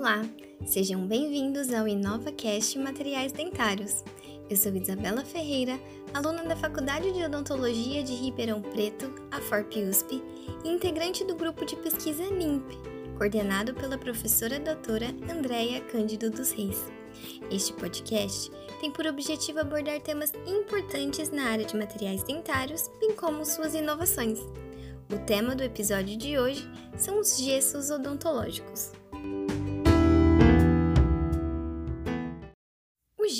Olá, sejam bem-vindos ao InovaCast Materiais Dentários. Eu sou Isabela Ferreira, aluna da Faculdade de Odontologia de Ribeirão Preto, a FORP-USP, e integrante do grupo de pesquisa NIMP, coordenado pela professora doutora Andréia Cândido dos Reis. Este podcast tem por objetivo abordar temas importantes na área de materiais dentários, bem como suas inovações. O tema do episódio de hoje são os gessos odontológicos.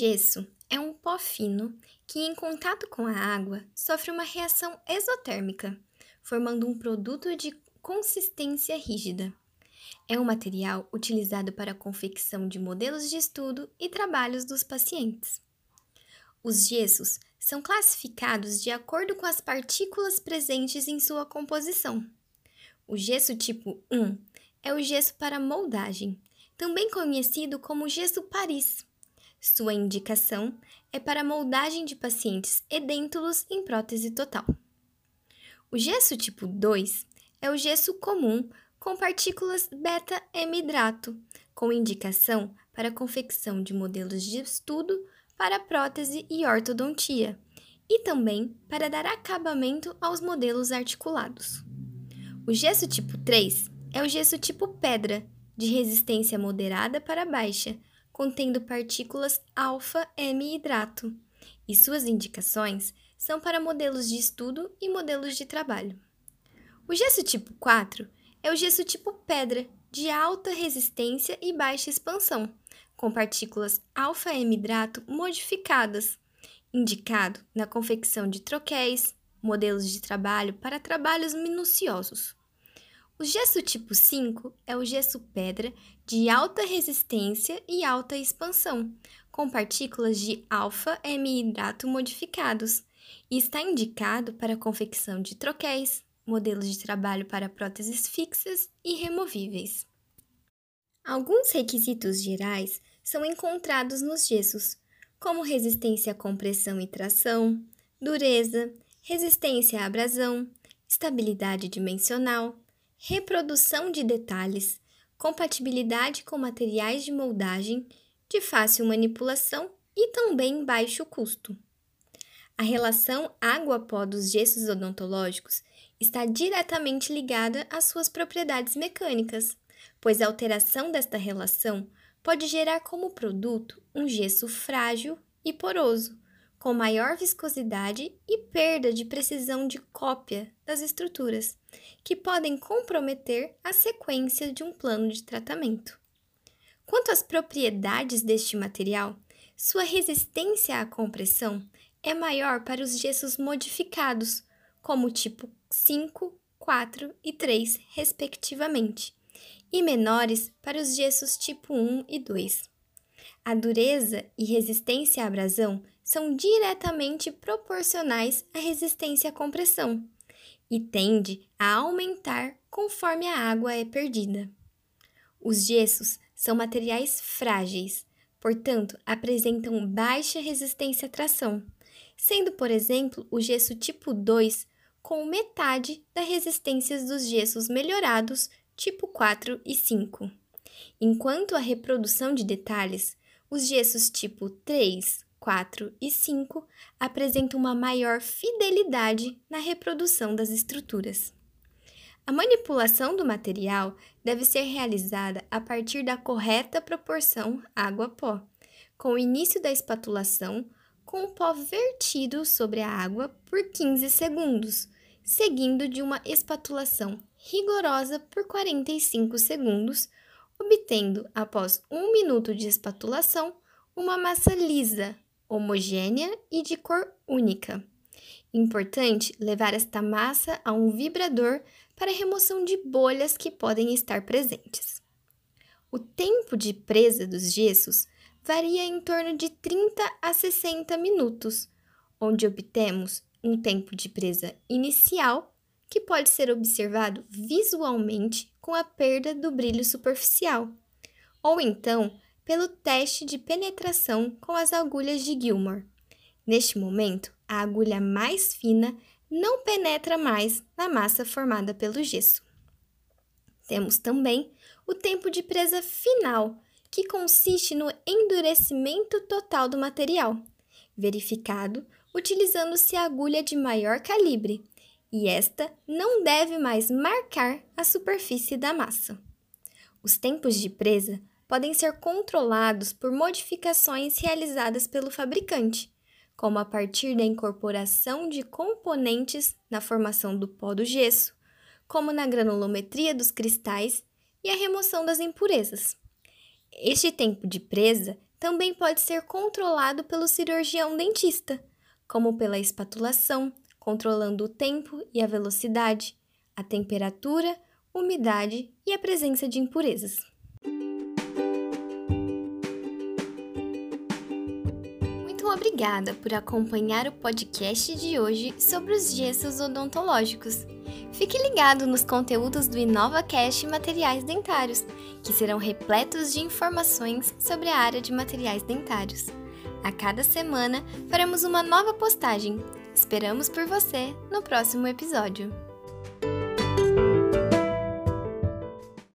Gesso é um pó fino que, em contato com a água, sofre uma reação exotérmica, formando um produto de consistência rígida. É um material utilizado para a confecção de modelos de estudo e trabalhos dos pacientes. Os gessos são classificados de acordo com as partículas presentes em sua composição. O gesso tipo 1 é o gesso para moldagem, também conhecido como gesso Paris. Sua indicação é para moldagem de pacientes edêntulos em prótese total. O gesso tipo 2 é o gesso comum com partículas beta-hemidrato, com indicação para confecção de modelos de estudo para prótese e ortodontia, e também para dar acabamento aos modelos articulados. O gesso tipo 3 é o gesso tipo pedra, de resistência moderada para baixa, contendo partículas alfa-M-hidrato, e suas indicações são para modelos de estudo e modelos de trabalho. O gesso tipo 4 é o gesso tipo pedra, de alta resistência e baixa expansão, com partículas alfa-emidrato modificadas, indicado na confecção de troquéis, modelos de trabalho para trabalhos minuciosos. O gesso tipo 5 é o gesso pedra de alta resistência e alta expansão, com partículas de alfa-emidrato modificados, e está indicado para a confecção de troquéis, modelos de trabalho para próteses fixas e removíveis. Alguns requisitos gerais são encontrados nos gessos, como resistência à compressão e tração, dureza, resistência à abrasão, estabilidade dimensional, reprodução de detalhes, compatibilidade com materiais de moldagem, de fácil manipulação e também baixo custo. A relação água-pó dos gessos odontológicos está diretamente ligada às suas propriedades mecânicas, pois a alteração desta relação pode gerar como produto um gesso frágil e poroso, com maior viscosidade e perda de precisão de cópia das estruturas, que podem comprometer a sequência de um plano de tratamento. Quanto às propriedades deste material, sua resistência à compressão é maior para os gessos modificados, como tipo 5, 4 e 3, respectivamente, e menores para os gessos tipo 1 e 2. A dureza e resistência à abrasão são diretamente proporcionais à resistência à compressão e tende a aumentar conforme a água é perdida. Os gessos são materiais frágeis, portanto, apresentam baixa resistência à tração, sendo, por exemplo, o gesso tipo 2 com metade da resistência dos gessos melhorados tipo 4 e 5. Enquanto a reprodução de detalhes, os gessos tipo 3, 4 e 5 apresentam uma maior fidelidade na reprodução das estruturas. A manipulação do material deve ser realizada a partir da correta proporção água-pó, com o início da espatulação com o pó vertido sobre a água por 15 segundos, seguindo de uma espatulação rigorosa por 45 segundos, obtendo, após um minuto de espatulação, uma massa lisa, homogênea e de cor única. Importante levar esta massa a um vibrador para remoção de bolhas que podem estar presentes. O tempo de presa dos gessos varia em torno de 30 a 60 minutos, onde obtemos um tempo de presa inicial que pode ser observado visualmente com a perda do brilho superficial, ou então pelo teste de penetração com as agulhas de Gilmore. Neste momento, a agulha mais fina não penetra mais na massa formada pelo gesso. Temos também o tempo de presa final, que consiste no endurecimento total do material, verificado utilizando-se a agulha de maior calibre, e esta não deve mais marcar a superfície da massa. Os tempos de presa podem ser controlados por modificações realizadas pelo fabricante, como a partir da incorporação de componentes na formação do pó do gesso, como na granulometria dos cristais e a remoção das impurezas. Este tempo de presa também pode ser controlado pelo cirurgião dentista, como pela espatulação, controlando o tempo e a velocidade, a temperatura, umidade e a presença de impurezas. Obrigada por acompanhar o podcast de hoje sobre os gessos odontológicos. Fique ligado nos conteúdos do InovaCast Materiais Dentários, que serão repletos de informações sobre a área de materiais dentários. A cada semana faremos uma nova postagem. Esperamos por você no próximo episódio.